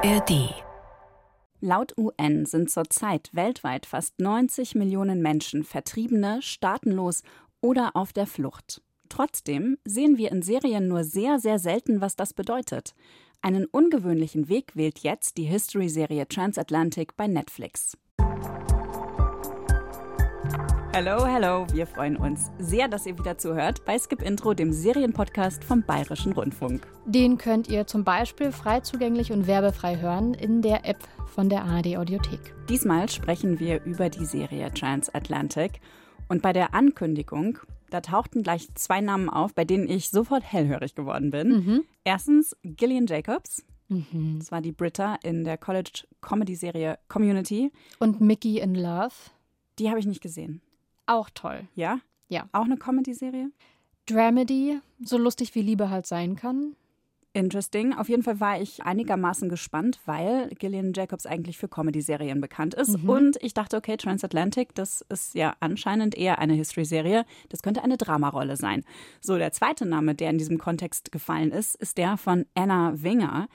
ARD. Laut UN sind zurzeit weltweit fast 90 Millionen Menschen Vertriebene, staatenlos oder auf der Flucht. Trotzdem sehen wir in Serien nur sehr, sehr selten, was das bedeutet. Einen ungewöhnlichen Weg wählt jetzt die History-Serie Transatlantic bei Netflix. Hallo, hallo, wir freuen uns sehr, dass ihr wieder zuhört bei Skip Intro, dem Serienpodcast vom Bayerischen Rundfunk. Den könnt ihr zum Beispiel frei zugänglich und werbefrei hören in der App von der ARD Audiothek. Diesmal sprechen wir über die Serie Transatlantic und bei der Ankündigung, da tauchten gleich zwei Namen auf, bei denen ich sofort hellhörig geworden bin. Mhm. Erstens Gillian Jacobs. Mhm. Das war die Britta in der College-Comedy-Serie Community. Und Mickey in Love. Die habe ich nicht gesehen. Auch toll. Ja? Ja. Auch eine Comedy-Serie? Dramedy, so lustig wie Liebe halt sein kann. Interesting. Auf jeden Fall war ich einigermaßen gespannt, weil Gillian Jacobs eigentlich für Comedy-Serien bekannt ist. Mhm. Und ich dachte, okay, Transatlantic, das ist ja anscheinend eher eine History-Serie. Das könnte eine Dramarolle sein. So, der zweite Name, der in diesem Kontext gefallen ist, ist der von Anna Winger.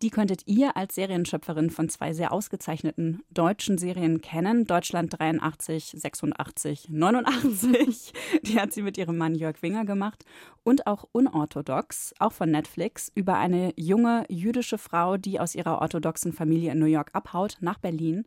Die könntet ihr als Serienschöpferin von zwei sehr ausgezeichneten deutschen Serien kennen. Deutschland 83, 86, 89. Die hat sie mit ihrem Mann Jörg Winger gemacht. Und auch Unorthodox, auch von Netflix, über eine junge jüdische Frau, die aus ihrer orthodoxen Familie in New York abhaut, nach Berlin.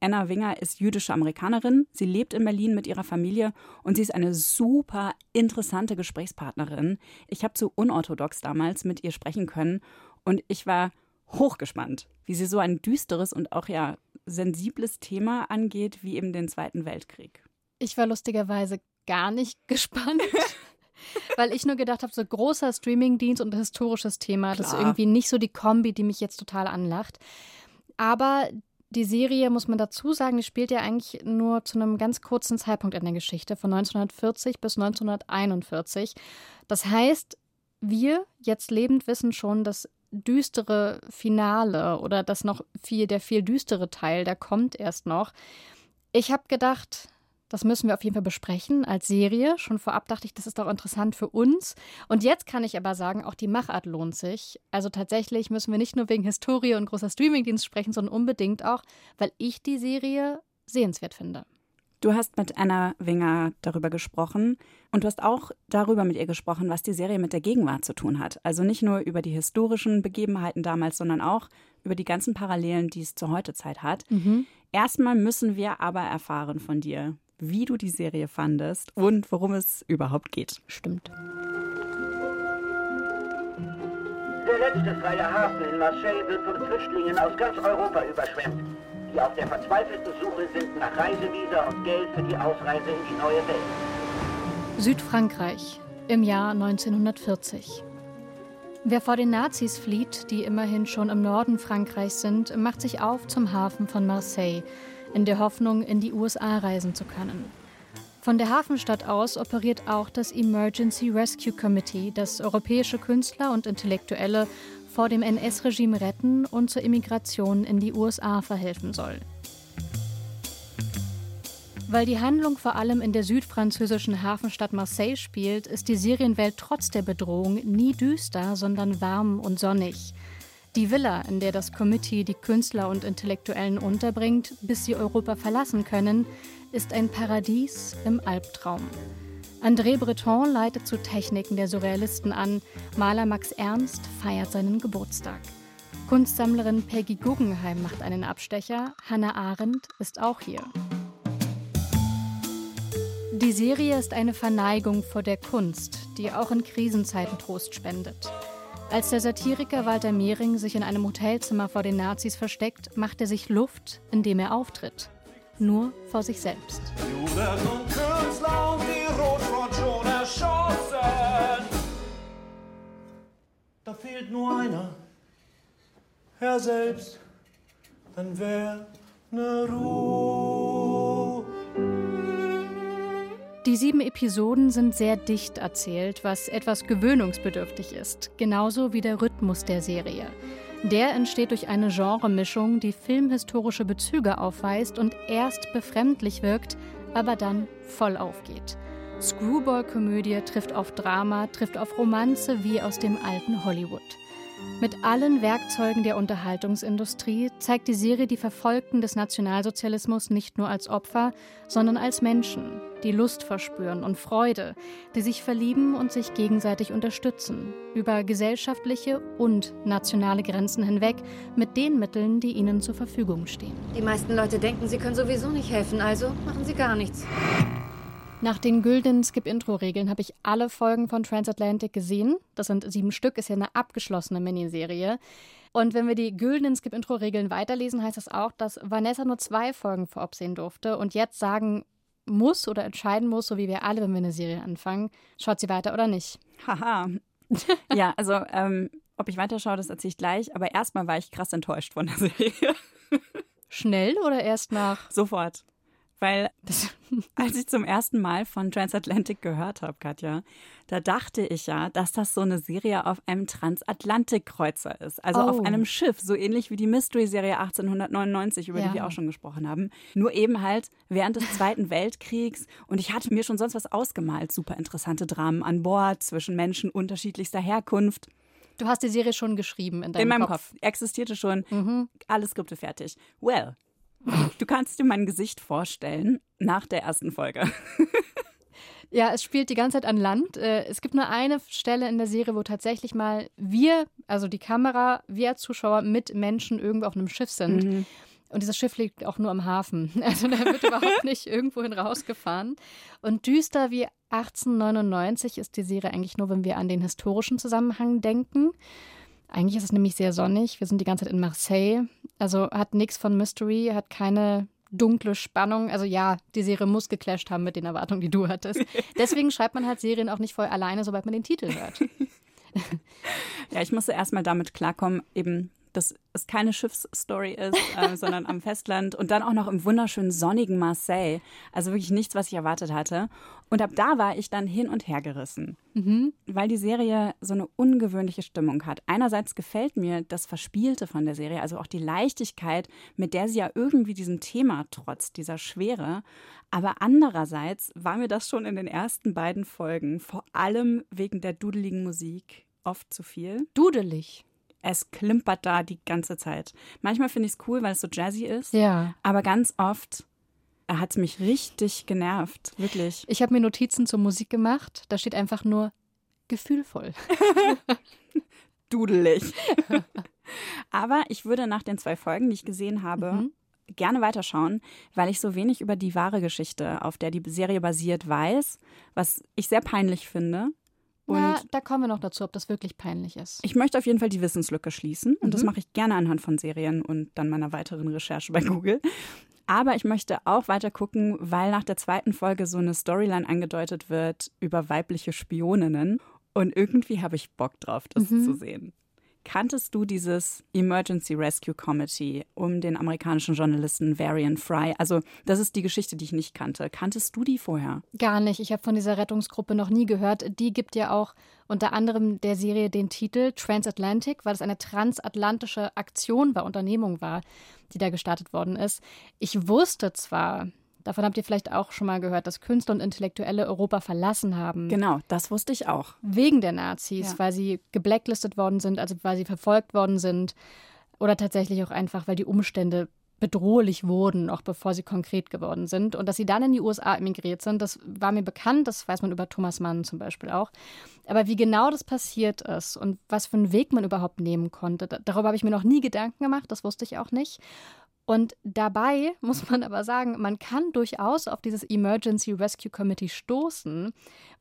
Anna Winger ist jüdische Amerikanerin. Sie lebt in Berlin mit ihrer Familie und sie ist eine super interessante Gesprächspartnerin. Ich habe zu unorthodox damals mit ihr sprechen können und ich war hochgespannt, wie sie so ein düsteres und auch ja sensibles Thema angeht, wie eben den Zweiten Weltkrieg. Ich war lustigerweise gar nicht gespannt. Weil ich nur gedacht habe, so großer Streamingdienst und historisches Thema, das ist Klar. irgendwie nicht so die Kombi, die mich jetzt total anlacht. Aber die Serie, muss man dazu sagen, die spielt ja eigentlich nur zu einem ganz kurzen Zeitpunkt in der Geschichte, von 1940 bis 1941. Das heißt, wir jetzt lebend wissen schon, das düstere Finale oder das noch viel, der viel düstere Teil, der kommt erst noch. Ich habe gedacht, das müssen wir auf jeden Fall besprechen als Serie. Schon vorab dachte ich, das ist doch interessant für uns. Und jetzt kann ich aber sagen, auch die Machart lohnt sich. Also tatsächlich müssen wir nicht nur wegen Historie und großer Streamingdienst sprechen, sondern unbedingt auch, weil ich die Serie sehenswert finde. Du hast mit Anna Winger darüber gesprochen und du hast auch darüber mit ihr gesprochen, was die Serie mit der Gegenwart zu tun hat. Also nicht nur über die historischen Begebenheiten damals, sondern auch über die ganzen Parallelen, die es zur Heutezeit hat. Erstmal müssen wir aber erfahren von dir, wie du die Serie fandest und worum es überhaupt geht. Stimmt. Der letzte freie Hafen in Marseille wird von Flüchtlingen aus ganz Europa überschwemmt, die auf der verzweifelten Suche sind nach Reisevisa und Geld für die Ausreise in die neue Welt. Südfrankreich im Jahr 1940. Wer vor den Nazis flieht, die immerhin schon im Norden Frankreichs sind, macht sich auf zum Hafen von Marseille, in der Hoffnung, in die USA reisen zu können. Von der Hafenstadt aus operiert auch das Emergency Rescue Committee, das europäische Künstler und Intellektuelle vor dem NS-Regime retten und zur Immigration in die USA verhelfen soll. Weil die Handlung vor allem in der südfranzösischen Hafenstadt Marseille spielt, ist die Serienwelt trotz der Bedrohung nie düster, sondern warm und sonnig. Die Villa, in der das Committee die Künstler und Intellektuellen unterbringt, bis sie Europa verlassen können, ist ein Paradies im Albtraum. André Breton leitet zu Techniken der Surrealisten an, Maler Max Ernst feiert seinen Geburtstag. Kunstsammlerin Peggy Guggenheim macht einen Abstecher, Hannah Arendt ist auch hier. Die Serie ist eine Verneigung vor der Kunst, die auch in Krisenzeiten Trost spendet. Als der Satiriker Walter Mehring sich in einem Hotelzimmer vor den Nazis versteckt, macht er sich Luft, indem er auftritt. Nur vor sich selbst. Juden erschossen. Da fehlt nur einer, er selbst, dann wär ne Ruhe. Die sieben Episoden sind sehr dicht erzählt, was etwas gewöhnungsbedürftig ist, genauso wie der Rhythmus der Serie. Der entsteht durch eine Genremischung, die filmhistorische Bezüge aufweist und erst befremdlich wirkt, aber dann voll aufgeht. Screwball-Komödie trifft auf Drama, trifft auf Romanze wie aus dem alten Hollywood. Mit allen Werkzeugen der Unterhaltungsindustrie zeigt die Serie die Verfolgten des Nationalsozialismus nicht nur als Opfer, sondern als Menschen, die Lust verspüren und Freude, die sich verlieben und sich gegenseitig unterstützen, über gesellschaftliche und nationale Grenzen hinweg mit den Mitteln, die ihnen zur Verfügung stehen. Die meisten Leute denken, sie können sowieso nicht helfen, also machen sie gar nichts. Nach den güldenen Skip-Intro-Regeln habe ich alle Folgen von Transatlantic gesehen. Das sind sieben Stück, ist ja eine abgeschlossene Miniserie. Und wenn wir die güldenen Skip-Intro-Regeln weiterlesen, heißt das auch, dass Vanessa nur zwei Folgen vorab sehen durfte und jetzt sagen muss oder entscheiden muss, so wie wir alle, wenn wir eine Serie anfangen, schaut sie weiter oder nicht. Haha. ja, also ähm, ob ich weiterschaue, das erzähle ich gleich. Aber erstmal war ich krass enttäuscht von der Serie. Schnell oder erst nach? Sofort. Weil als ich zum ersten Mal von Transatlantic gehört habe, Katja, da dachte ich ja, dass das so eine Serie auf einem Transatlantikkreuzer ist. Also oh. auf einem Schiff, so ähnlich wie die Mystery-Serie 1899, über ja. die wir auch schon gesprochen haben. Nur eben halt während des Zweiten Weltkriegs. Und ich hatte mir schon sonst was ausgemalt. Super interessante Dramen an Bord zwischen Menschen unterschiedlichster Herkunft. Du hast die Serie schon geschrieben in deinem In meinem Kopf. Kopf. Existierte schon. Mhm. Alle Skripte fertig. Well, Du kannst dir mein Gesicht vorstellen nach der ersten Folge. Ja, es spielt die ganze Zeit an Land. Äh, es gibt nur eine Stelle in der Serie, wo tatsächlich mal wir, also die Kamera, wir als Zuschauer mit Menschen irgendwo auf einem Schiff sind. Mhm. Und dieses Schiff liegt auch nur am Hafen. Also da wird überhaupt nicht irgendwohin rausgefahren. Und düster wie 1899 ist die Serie eigentlich nur, wenn wir an den historischen Zusammenhang denken. Eigentlich ist es nämlich sehr sonnig. Wir sind die ganze Zeit in Marseille. Also hat nichts von Mystery, hat keine dunkle Spannung. Also ja, die Serie muss geclasht haben mit den Erwartungen, die du hattest. Deswegen schreibt man halt Serien auch nicht voll alleine, sobald man den Titel hört. ja, ich musste erstmal damit klarkommen, eben dass es keine Schiffsstory ist, äh, sondern am Festland und dann auch noch im wunderschönen sonnigen Marseille. Also wirklich nichts, was ich erwartet hatte. Und ab da war ich dann hin und her gerissen, mhm. weil die Serie so eine ungewöhnliche Stimmung hat. Einerseits gefällt mir das Verspielte von der Serie, also auch die Leichtigkeit, mit der sie ja irgendwie diesem Thema trotzt, dieser Schwere. Aber andererseits war mir das schon in den ersten beiden Folgen, vor allem wegen der dudeligen Musik, oft zu viel. Dudelig es klimpert da die ganze Zeit. Manchmal finde ich es cool, weil es so jazzy ist. Ja. Aber ganz oft hat es mich richtig genervt, wirklich. Ich habe mir Notizen zur Musik gemacht. Da steht einfach nur gefühlvoll. Dudelig. Aber ich würde nach den zwei Folgen, die ich gesehen habe, mhm. gerne weiterschauen, weil ich so wenig über die wahre Geschichte, auf der die Serie basiert, weiß, was ich sehr peinlich finde. Und ja, da kommen wir noch dazu, ob das wirklich peinlich ist. Ich möchte auf jeden Fall die Wissenslücke schließen und mhm. das mache ich gerne anhand von Serien und dann meiner weiteren Recherche bei Google. Aber ich möchte auch weiter gucken, weil nach der zweiten Folge so eine Storyline angedeutet wird über weibliche Spioninnen. Und irgendwie habe ich Bock drauf, das mhm. zu sehen. Kanntest du dieses Emergency Rescue Committee um den amerikanischen Journalisten Varian Fry? Also, das ist die Geschichte, die ich nicht kannte. Kanntest du die vorher? Gar nicht. Ich habe von dieser Rettungsgruppe noch nie gehört. Die gibt ja auch unter anderem der Serie den Titel Transatlantic, weil es eine transatlantische Aktion war, Unternehmung war, die da gestartet worden ist. Ich wusste zwar, Davon habt ihr vielleicht auch schon mal gehört, dass Künstler und Intellektuelle Europa verlassen haben. Genau, das wusste ich auch. Wegen der Nazis, ja. weil sie geblacklistet worden sind, also weil sie verfolgt worden sind. Oder tatsächlich auch einfach, weil die Umstände bedrohlich wurden, auch bevor sie konkret geworden sind. Und dass sie dann in die USA emigriert sind, das war mir bekannt, das weiß man über Thomas Mann zum Beispiel auch. Aber wie genau das passiert ist und was für einen Weg man überhaupt nehmen konnte, darüber habe ich mir noch nie Gedanken gemacht, das wusste ich auch nicht. Und dabei muss man aber sagen, man kann durchaus auf dieses Emergency Rescue Committee stoßen,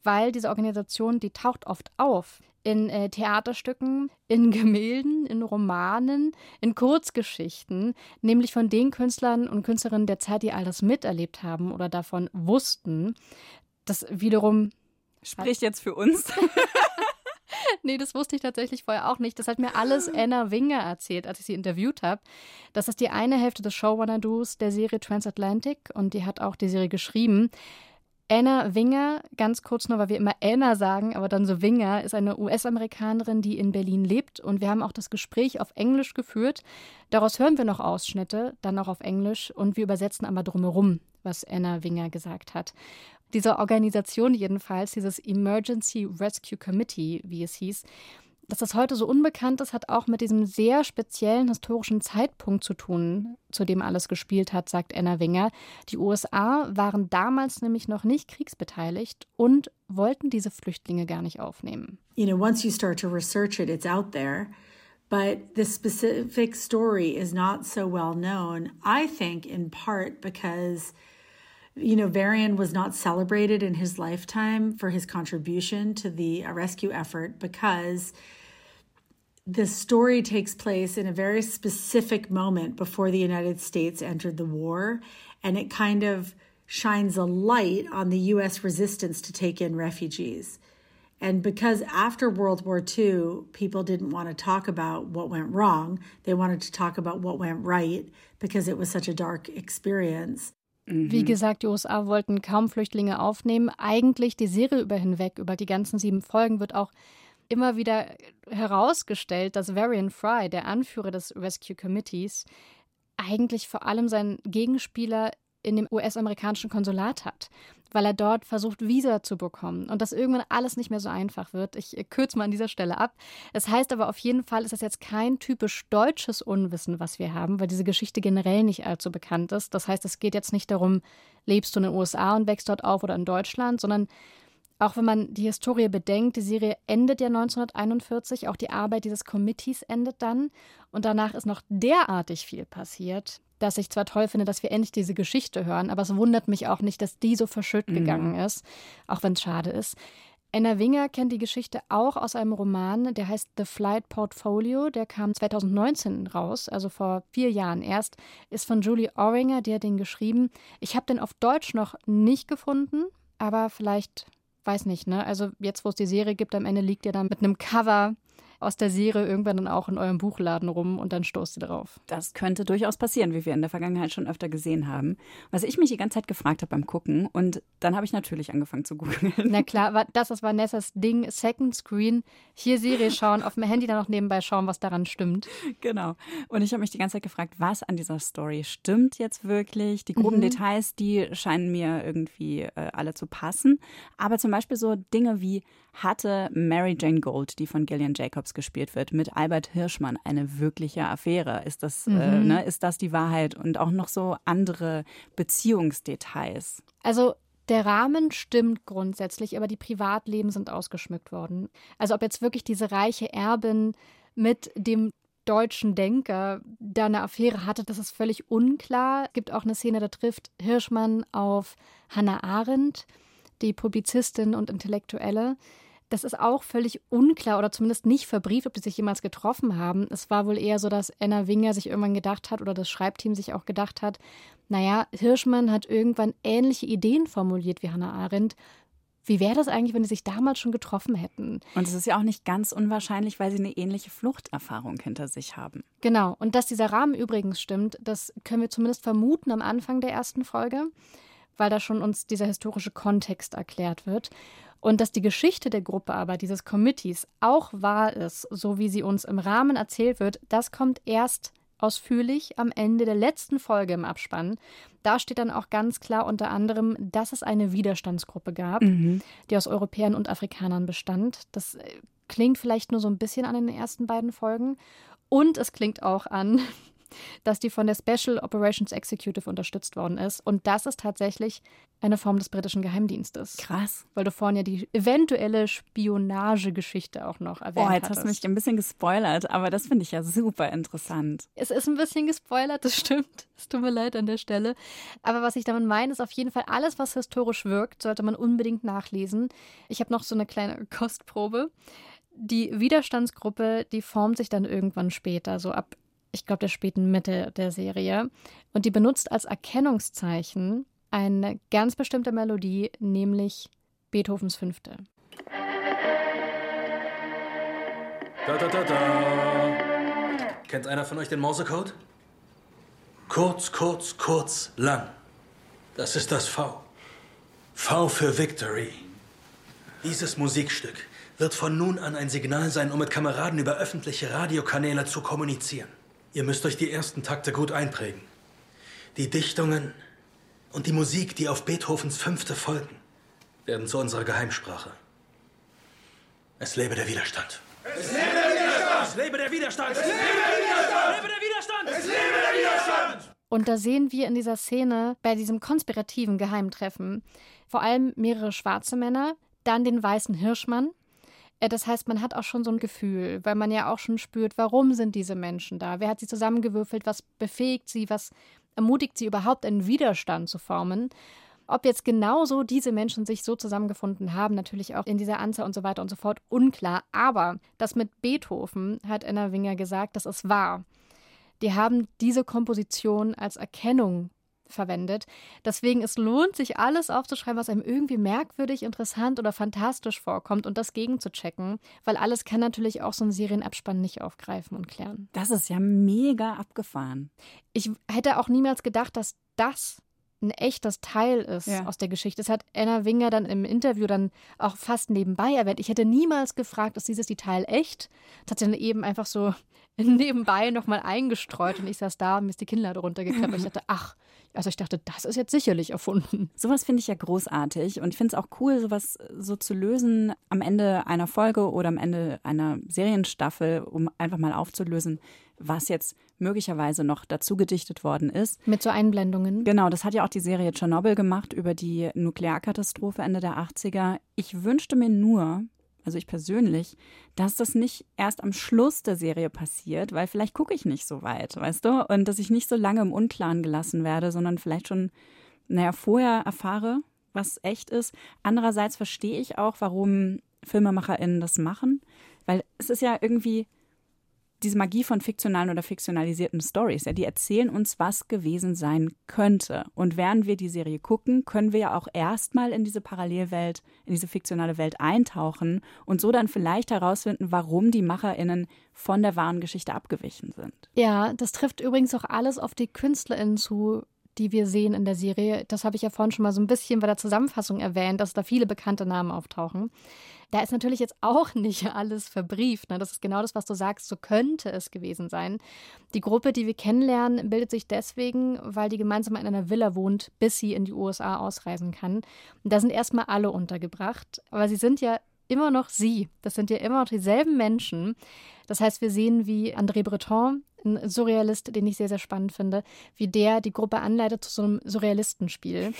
weil diese Organisation, die taucht oft auf in äh, Theaterstücken, in Gemälden, in Romanen, in Kurzgeschichten, nämlich von den Künstlern und Künstlerinnen der Zeit, die all das miterlebt haben oder davon wussten. Das wiederum spricht jetzt für uns. nee, das wusste ich tatsächlich vorher auch nicht. Das hat mir alles Anna Winger erzählt, als ich sie interviewt habe. Das ist die eine Hälfte des Showrunner-Duos der Serie Transatlantic und die hat auch die Serie geschrieben. Anna Winger, ganz kurz nur, weil wir immer Anna sagen, aber dann so Winger, ist eine US-Amerikanerin, die in Berlin lebt. Und wir haben auch das Gespräch auf Englisch geführt. Daraus hören wir noch Ausschnitte, dann auch auf Englisch. Und wir übersetzen aber drumherum, was Anna Winger gesagt hat. Diese Organisation jedenfalls, dieses Emergency Rescue Committee, wie es hieß, Dass das heute so unbekannt ist, hat auch mit diesem sehr speziellen historischen Zeitpunkt zu tun, zu dem alles gespielt hat, sagt Anna Winger. Die USA waren damals nämlich noch nicht kriegsbeteiligt und wollten diese Flüchtlinge gar nicht aufnehmen. You know, once you start to research it, it's out there. But the specific story is not so well known, I think, in part because you know, Varian was not celebrated in his lifetime for his contribution to the rescue effort because the story takes place in a very specific moment before the United States entered the war, and it kind of shines a light on the U.S. resistance to take in refugees. And because after World War II, people didn't want to talk about what went wrong, they wanted to talk about what went right because it was such a dark experience. Wie Mhm. gesagt, die USA wollten kaum Flüchtlinge aufnehmen. Eigentlich die Serie über hinweg, über die ganzen sieben Folgen, wird auch immer wieder herausgestellt, dass Varian Fry, der Anführer des Rescue Committees, eigentlich vor allem seinen Gegenspieler in dem US-amerikanischen Konsulat hat, weil er dort versucht, Visa zu bekommen und das irgendwann alles nicht mehr so einfach wird. Ich kürze mal an dieser Stelle ab. Es heißt aber auf jeden Fall, ist das jetzt kein typisch deutsches Unwissen, was wir haben, weil diese Geschichte generell nicht allzu bekannt ist. Das heißt, es geht jetzt nicht darum, lebst du in den USA und wächst dort auf oder in Deutschland, sondern auch wenn man die Historie bedenkt, die Serie endet ja 1941, auch die Arbeit dieses Committees endet dann und danach ist noch derartig viel passiert, dass ich zwar toll finde, dass wir endlich diese Geschichte hören, aber es wundert mich auch nicht, dass die so verschütt gegangen ist, auch wenn es schade ist. Anna Winger kennt die Geschichte auch aus einem Roman, der heißt The Flight Portfolio. Der kam 2019 raus, also vor vier Jahren erst. Ist von Julie Oringer, die hat den geschrieben. Ich habe den auf Deutsch noch nicht gefunden, aber vielleicht, weiß nicht, ne? Also jetzt, wo es die Serie gibt, am Ende liegt ihr dann mit einem Cover aus der Serie irgendwann dann auch in eurem Buchladen rum und dann stoßt ihr drauf. Das könnte durchaus passieren, wie wir in der Vergangenheit schon öfter gesehen haben. Was ich mich die ganze Zeit gefragt habe beim Gucken und dann habe ich natürlich angefangen zu googeln. Na klar, das ist Vanessas Ding, Second Screen, hier Serie schauen, auf dem Handy dann noch nebenbei schauen, was daran stimmt. Genau. Und ich habe mich die ganze Zeit gefragt, was an dieser Story stimmt jetzt wirklich? Die groben Details, die scheinen mir irgendwie äh, alle zu passen. Aber zum Beispiel so Dinge wie, hatte Mary Jane Gold, die von Gillian Jacobs gespielt wird, mit Albert Hirschmann eine wirkliche Affäre? Ist das, äh, ne, ist das die Wahrheit? Und auch noch so andere Beziehungsdetails. Also der Rahmen stimmt grundsätzlich, aber die Privatleben sind ausgeschmückt worden. Also ob jetzt wirklich diese reiche Erbin mit dem deutschen Denker da eine Affäre hatte, das ist völlig unklar. Es gibt auch eine Szene, da trifft Hirschmann auf Hannah Arendt, die Publizistin und Intellektuelle. Das ist auch völlig unklar oder zumindest nicht verbrieft, ob die sich jemals getroffen haben. Es war wohl eher so, dass Anna Winger sich irgendwann gedacht hat oder das Schreibteam sich auch gedacht hat, naja, Hirschmann hat irgendwann ähnliche Ideen formuliert wie Hannah Arendt. Wie wäre das eigentlich, wenn die sich damals schon getroffen hätten? Und es ist ja auch nicht ganz unwahrscheinlich, weil sie eine ähnliche Fluchterfahrung hinter sich haben. Genau. Und dass dieser Rahmen übrigens stimmt, das können wir zumindest vermuten am Anfang der ersten Folge, weil da schon uns dieser historische Kontext erklärt wird. Und dass die Geschichte der Gruppe aber, dieses Committees, auch wahr ist, so wie sie uns im Rahmen erzählt wird, das kommt erst ausführlich am Ende der letzten Folge im Abspann. Da steht dann auch ganz klar unter anderem, dass es eine Widerstandsgruppe gab, die aus Europäern und Afrikanern bestand. Das äh, klingt vielleicht nur so ein bisschen an den ersten beiden Folgen. Und es klingt auch an, dass die von der Special Operations Executive unterstützt worden ist. Und das ist tatsächlich eine Form des britischen Geheimdienstes. Krass. Weil du vorhin ja die eventuelle Spionagegeschichte auch noch erwähnt Oh, jetzt hattest. hast du mich ein bisschen gespoilert, aber das finde ich ja super interessant. Es ist ein bisschen gespoilert, das stimmt. Es tut mir leid an der Stelle. Aber was ich damit meine, ist auf jeden Fall alles, was historisch wirkt, sollte man unbedingt nachlesen. Ich habe noch so eine kleine Kostprobe. Die Widerstandsgruppe, die formt sich dann irgendwann später, so ab, ich glaube, der späten Mitte der Serie. Und die benutzt als Erkennungszeichen eine ganz bestimmte Melodie, nämlich Beethovens Fünfte. Da, da, da, da. Kennt einer von euch den Morsecode? Kurz, kurz, kurz, lang. Das ist das V. V für Victory. Dieses Musikstück wird von nun an ein Signal sein, um mit Kameraden über öffentliche Radiokanäle zu kommunizieren. Ihr müsst euch die ersten Takte gut einprägen. Die Dichtungen und die Musik, die auf Beethovens Fünfte folgen, werden zu unserer Geheimsprache. Es lebe der Widerstand. Es lebe Es lebe der Widerstand! Es lebe der Widerstand! Es lebe der Widerstand! Es lebe der Widerstand! Und da sehen wir in dieser Szene bei diesem konspirativen Geheimtreffen vor allem mehrere schwarze Männer, dann den weißen Hirschmann. Äh, Das heißt, man hat auch schon so ein Gefühl, weil man ja auch schon spürt, warum sind diese Menschen da? Wer hat sie zusammengewürfelt? Was befähigt sie? Was ermutigt sie überhaupt, einen Widerstand zu formen? Ob jetzt genauso diese Menschen sich so zusammengefunden haben, natürlich auch in dieser Anzahl und so weiter und so fort, unklar. Aber das mit Beethoven hat Anna Winger gesagt, das ist wahr. Die haben diese Komposition als Erkennung verwendet. Deswegen, es lohnt sich, alles aufzuschreiben, was einem irgendwie merkwürdig, interessant oder fantastisch vorkommt und das gegenzuchecken, weil alles kann natürlich auch so ein Serienabspann nicht aufgreifen und klären. Das ist ja mega abgefahren. Ich hätte auch niemals gedacht, dass das ein echtes Teil ist Ja. aus der Geschichte. Das hat Anna Winger dann im Interview dann auch fast nebenbei erwähnt. Ich hätte niemals gefragt, ist dieses Detail echt? Das hat sie dann eben einfach so nebenbei nochmal eingestreut und ich saß da und mir ist die Kinnlade runtergeklappt und ich dachte, ach, also ich dachte, das ist jetzt sicherlich erfunden. Sowas finde ich ja großartig und ich finde es auch cool, sowas so zu lösen am Ende einer Folge oder am Ende einer Serienstaffel, um einfach mal aufzulösen, was jetzt möglicherweise noch dazu gedichtet worden ist. Mit so Einblendungen. Genau, das hat ja auch die Serie Tschernobyl gemacht über die Nuklearkatastrophe Ende der 80er. Ich wünschte mir nur, also ich persönlich, dass das nicht erst am Schluss der Serie passiert, weil vielleicht gucke ich nicht so weit, weißt du? Und dass ich nicht so lange im Unklaren gelassen werde, sondern vielleicht schon, naja, vorher erfahre, was echt ist. Andererseits verstehe ich auch, warum FilmemacherInnen das machen, weil es ist ja irgendwie diese Magie von fiktionalen oder fiktionalisierten Stories, ja, die erzählen uns, was gewesen sein könnte. Und während wir die Serie gucken, können wir ja auch erstmal in diese Parallelwelt, in diese fiktionale Welt eintauchen und so dann vielleicht herausfinden, warum die MacherInnen von der wahren Geschichte abgewichen sind. Ja, das trifft übrigens auch alles auf die KünstlerInnen zu, die wir sehen in der Serie. Das habe ich ja vorhin schon mal so ein bisschen bei der Zusammenfassung erwähnt, dass da viele bekannte Namen auftauchen. Da ist natürlich jetzt auch nicht alles verbrieft. Ne? Das ist genau das, was du sagst. So könnte es gewesen sein. Die Gruppe, die wir kennenlernen, bildet sich deswegen, weil die gemeinsam in einer Villa wohnt, bis sie in die USA ausreisen kann. Und da sind erstmal alle untergebracht. Aber sie sind ja immer noch sie. Das sind ja immer noch dieselben Menschen. Das heißt, wir sehen, wie André Breton, ein Surrealist, den ich sehr, sehr spannend finde, wie der die Gruppe anleitet zu so einem Surrealistenspiel.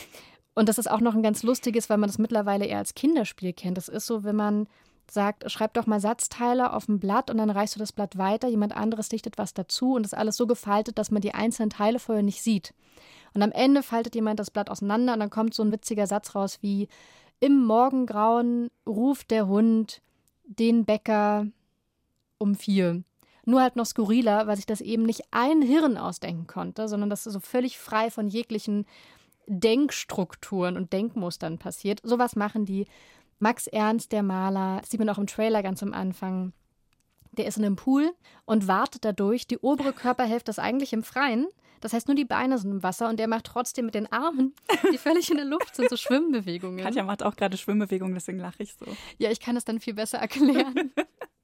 Und das ist auch noch ein ganz lustiges, weil man das mittlerweile eher als Kinderspiel kennt. Das ist so, wenn man sagt, schreib doch mal Satzteile auf ein Blatt und dann reichst du das Blatt weiter, jemand anderes dichtet was dazu und ist alles so gefaltet, dass man die einzelnen Teile vorher nicht sieht. Und am Ende faltet jemand das Blatt auseinander und dann kommt so ein witziger Satz raus wie im Morgengrauen ruft der Hund den Bäcker um vier. Nur halt noch skurriler, weil sich das eben nicht ein Hirn ausdenken konnte, sondern das so völlig frei von jeglichen Denkstrukturen und Denkmustern passiert. Sowas machen die. Max Ernst, der Maler, sieht man auch im Trailer ganz am Anfang. Der ist in einem Pool und wartet dadurch. Die obere Körperhälfte ist eigentlich im Freien. Das heißt, nur die Beine sind im Wasser und der macht trotzdem mit den Armen, die völlig in der Luft sind, so Schwimmbewegungen. Katja macht auch gerade Schwimmbewegungen, deswegen lache ich so. Ja, ich kann es dann viel besser erklären.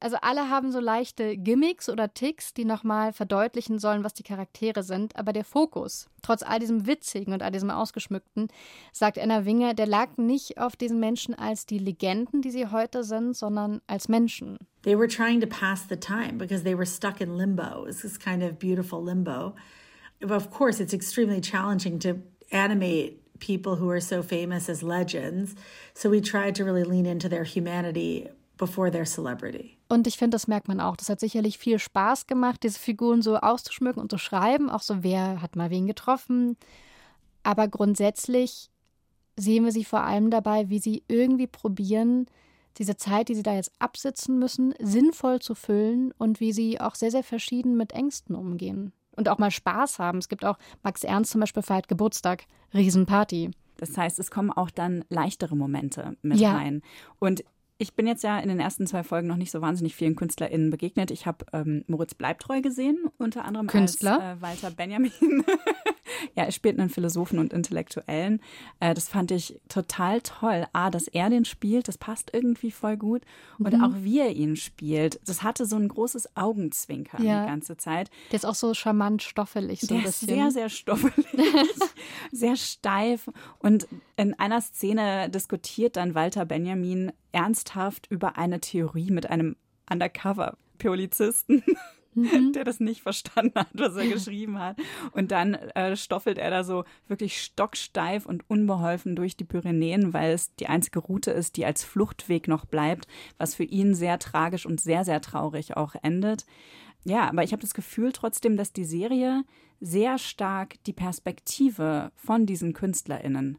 Also alle haben so leichte Gimmicks oder Ticks, die nochmal verdeutlichen sollen, was die Charaktere sind. Aber der Fokus, trotz all diesem Witzigen und all diesem Ausgeschmückten, sagt Anna Winger, der lag nicht auf diesen Menschen als die Legenden, die sie heute sind, sondern als Menschen. They were trying to pass the time because they were stuck in limbo. It's this kind of beautiful limbo. Of course, it's extremely challenging to animate people who are so famous as legends. So we tried to really lean into their humanity before their celebrity. Und ich finde, das merkt man auch. Das hat sicherlich viel Spaß gemacht, diese Figuren so auszuschmücken und zu schreiben. Auch so, wer hat mal wen getroffen. Aber grundsätzlich sehen wir sie vor allem dabei, wie sie irgendwie probieren, diese Zeit, die sie da jetzt absitzen müssen, sinnvoll zu füllen und wie sie auch sehr, sehr verschieden mit Ängsten umgehen. Und auch mal Spaß haben. Es gibt auch Max Ernst zum Beispiel feiert Geburtstag, Riesenparty. Das heißt, es kommen auch dann leichtere Momente mit Ja. rein. Und ich bin jetzt ja in den ersten zwei Folgen noch nicht so wahnsinnig vielen KünstlerInnen begegnet. Ich habe ähm, Moritz Bleibtreu gesehen, unter anderem Künstler? als äh, Walter Benjamin. ja, er spielt einen Philosophen und Intellektuellen. Äh, das fand ich total toll. A, dass er den spielt, das passt irgendwie voll gut. Und Mhm. auch wie er ihn spielt, das hatte so ein großes Augenzwinkern Ja. die ganze Zeit. Der ist auch so charmant stoffelig, so Der ein ist bisschen. sehr, sehr stoffelig, sehr steif. Und in einer Szene diskutiert dann Walter Benjamin ernsthaft über eine Theorie mit einem Polizisten. Mhm. der das nicht verstanden hat, was er geschrieben hat. Und dann äh, stoffelt er da so wirklich stocksteif und unbeholfen durch die Pyrenäen, weil es die einzige Route ist, die als Fluchtweg noch bleibt, was für ihn sehr tragisch und sehr, sehr traurig auch endet. Ja, aber ich habe das Gefühl trotzdem, dass die Serie sehr stark die Perspektive von diesen KünstlerInnen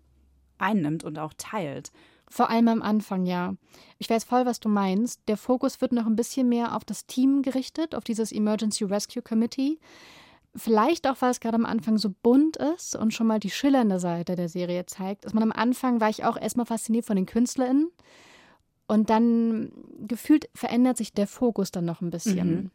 einnimmt und auch teilt. Vor allem am Anfang, ja. Ich weiß voll, was du meinst. Der Fokus wird noch ein bisschen mehr auf das Team gerichtet, auf dieses Emergency Rescue Committee. Vielleicht auch, weil es gerade am Anfang so bunt ist und schon mal die schillernde Seite der Serie zeigt. Dass man am Anfang war ich auch erstmal fasziniert von den KünstlerInnen. Und dann gefühlt verändert sich der Fokus dann noch ein bisschen. Mhm.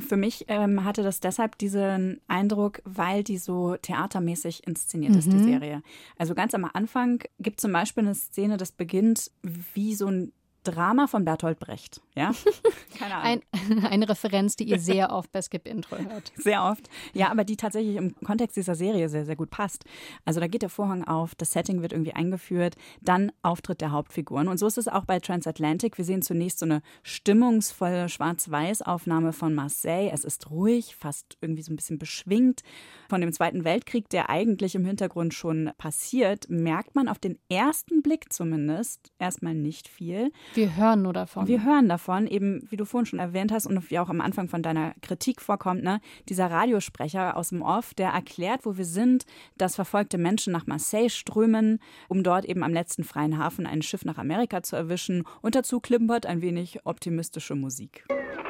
Für mich ähm, hatte das deshalb diesen Eindruck, weil die so theatermäßig inszeniert mhm. ist, die mhm. Serie. Also ganz am Anfang gibt es zum Beispiel eine Szene, das beginnt wie so ein Drama von Bertolt Brecht, ja? Keine Ahnung. Ein, eine Referenz, die ihr sehr oft bei Skip Intro hört. Sehr oft. Ja, aber die tatsächlich im Kontext dieser Serie sehr, sehr gut passt. Also da geht der Vorhang auf, das Setting wird irgendwie eingeführt, dann Auftritt der Hauptfiguren. Und so ist es auch bei Transatlantic. Wir sehen zunächst so eine stimmungsvolle Schwarz-Weiß-Aufnahme von Marseille. Es ist ruhig, fast irgendwie so ein bisschen beschwingt. Von dem Zweiten Weltkrieg, der eigentlich im Hintergrund schon passiert, merkt man auf den ersten Blick zumindest erstmal nicht viel. Wir hören nur davon. Wir hören davon, eben wie du vorhin schon erwähnt hast und wie auch am Anfang von deiner Kritik vorkommt, ne, dieser Radiosprecher aus dem Off, der erklärt, wo wir sind, dass verfolgte Menschen nach Marseille strömen, um dort eben am letzten freien Hafen ein Schiff nach Amerika zu erwischen. Und dazu klimpert ein wenig optimistische Musik.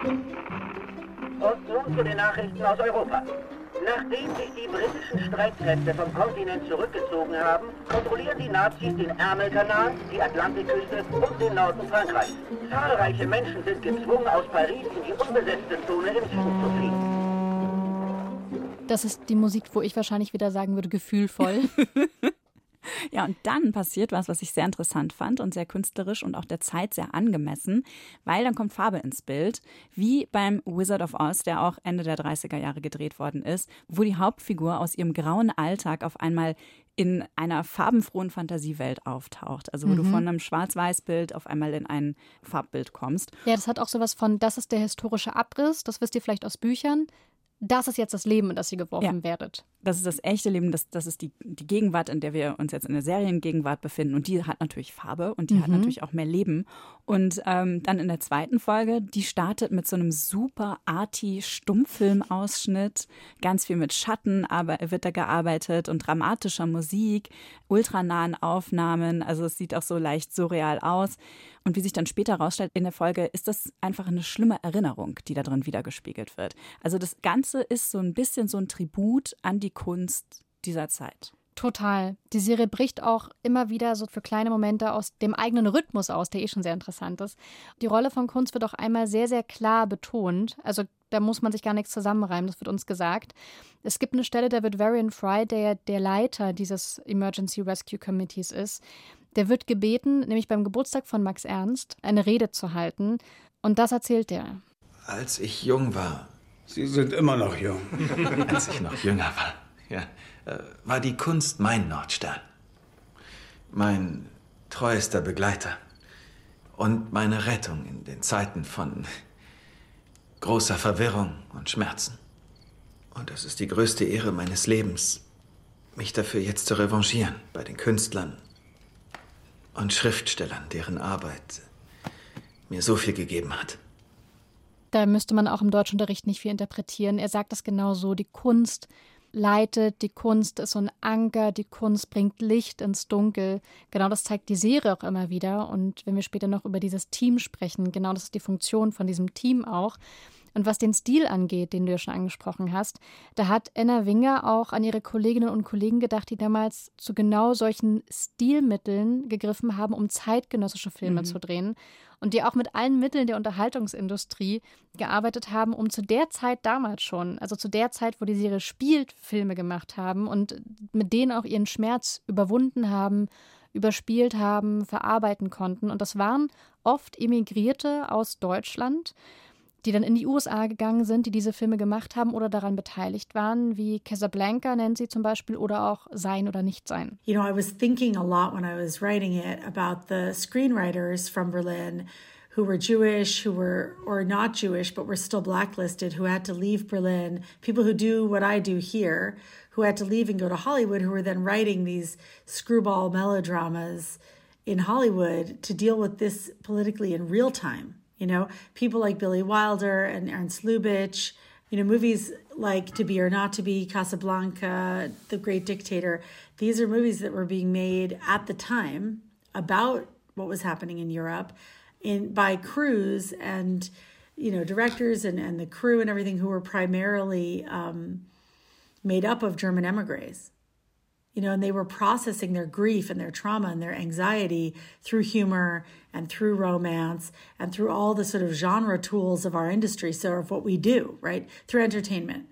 Und nun zu den Nachrichten aus Europa. Nachdem sich die britischen Streitkräfte vom Kontinent zurückgezogen haben, kontrollieren die Nazis den Ärmelkanal, die Atlantikküste und den Norden Frankreichs. Zahlreiche Menschen sind gezwungen, aus Paris in die unbesetzte Zone im Süden zu fliehen. Das ist die Musik, wo ich wahrscheinlich wieder sagen würde, gefühlvoll. Ja, und dann passiert was, was ich sehr interessant fand und sehr künstlerisch und auch der Zeit sehr angemessen, weil dann kommt Farbe ins Bild, wie beim Wizard of Oz, der auch Ende der 30er Jahre gedreht worden ist, wo die Hauptfigur aus ihrem grauen Alltag auf einmal in einer farbenfrohen Fantasiewelt auftaucht. Also wo mhm. du von einem Schwarz-Weiß-Bild auf einmal in ein Farbbild kommst. Ja, das hat auch sowas von, das ist der historische Abriss, das wisst ihr vielleicht aus Büchern. Das ist jetzt das Leben, in das ihr geworfen ja. werdet das ist das echte Leben, das, das ist die, die Gegenwart, in der wir uns jetzt in der Seriengegenwart befinden. Und die hat natürlich Farbe und die mhm. hat natürlich auch mehr Leben. Und ähm, dann in der zweiten Folge, die startet mit so einem super arty Stummfilmausschnitt, ganz viel mit Schatten, aber wird da gearbeitet und dramatischer Musik, ultranahen Aufnahmen. Also es sieht auch so leicht surreal aus. Und wie sich dann später herausstellt in der Folge, ist das einfach eine schlimme Erinnerung, die da drin wiedergespiegelt wird. Also das Ganze ist so ein bisschen so ein Tribut an die Kunst dieser Zeit. Total. Die Serie bricht auch immer wieder so für kleine Momente aus dem eigenen Rhythmus aus, der eh schon sehr interessant ist. Die Rolle von Kunst wird auch einmal sehr, sehr klar betont. Also da muss man sich gar nichts zusammenreimen, das wird uns gesagt. Es gibt eine Stelle, da wird Varian Fry, der der Leiter dieses Emergency Rescue Committees ist, der wird gebeten, nämlich beim Geburtstag von Max Ernst, eine Rede zu halten. Und das erzählt er. Als ich jung war, Sie sind immer noch jung. Als ich noch jünger war, ja, war die Kunst mein Nordstern. Mein treuester Begleiter. Und meine Rettung in den Zeiten von großer Verwirrung und Schmerzen. Und es ist die größte Ehre meines Lebens, mich dafür jetzt zu revanchieren bei den Künstlern und Schriftstellern, deren Arbeit mir so viel gegeben hat. Da müsste man auch im Deutschunterricht nicht viel interpretieren. Er sagt das genau so. Die Kunst leitet, die Kunst ist so ein Anker, die Kunst bringt Licht ins Dunkel. Genau das zeigt die Serie auch immer wieder. Und wenn wir später noch über dieses Team sprechen, genau das ist die Funktion von diesem Team auch. Und was den Stil angeht, den du ja schon angesprochen hast, da hat Anna Winger auch an ihre Kolleginnen und Kollegen gedacht, die damals zu genau solchen Stilmitteln gegriffen haben, um zeitgenössische Filme mhm. zu drehen und die auch mit allen Mitteln der Unterhaltungsindustrie gearbeitet haben, um zu der Zeit damals schon, also zu der Zeit, wo die Serie spielt, Filme gemacht haben und mit denen auch ihren Schmerz überwunden haben, überspielt haben, verarbeiten konnten. Und das waren oft Emigrierte aus Deutschland, die dann in die USA gegangen sind, die diese Filme gemacht haben oder daran beteiligt waren, wie Casablanca nennt sie zum Beispiel oder auch Sein oder Nicht Sein. You know, I was thinking a lot when I was writing it about the screenwriters from Berlin who were Jewish, who were, or not Jewish, but were still blacklisted, who had to leave Berlin, people who do what I do here, who had to leave and go to Hollywood, who were then writing these screwball melodramas in Hollywood to deal with this politically in real time. You know, people like Billy Wilder and Ernst Lubitsch, you know, movies like To Be or Not to Be, Casablanca, The Great Dictator. These are movies that were being made at the time about what was happening in Europe in by crews and you know directors and, and the crew and everything who were primarily um, made up of German emigres. You know, and they were processing their grief and their trauma and their anxiety through humor and through romance and through all the sort of genre tools of our industry, so of what we do, right? Through entertainment.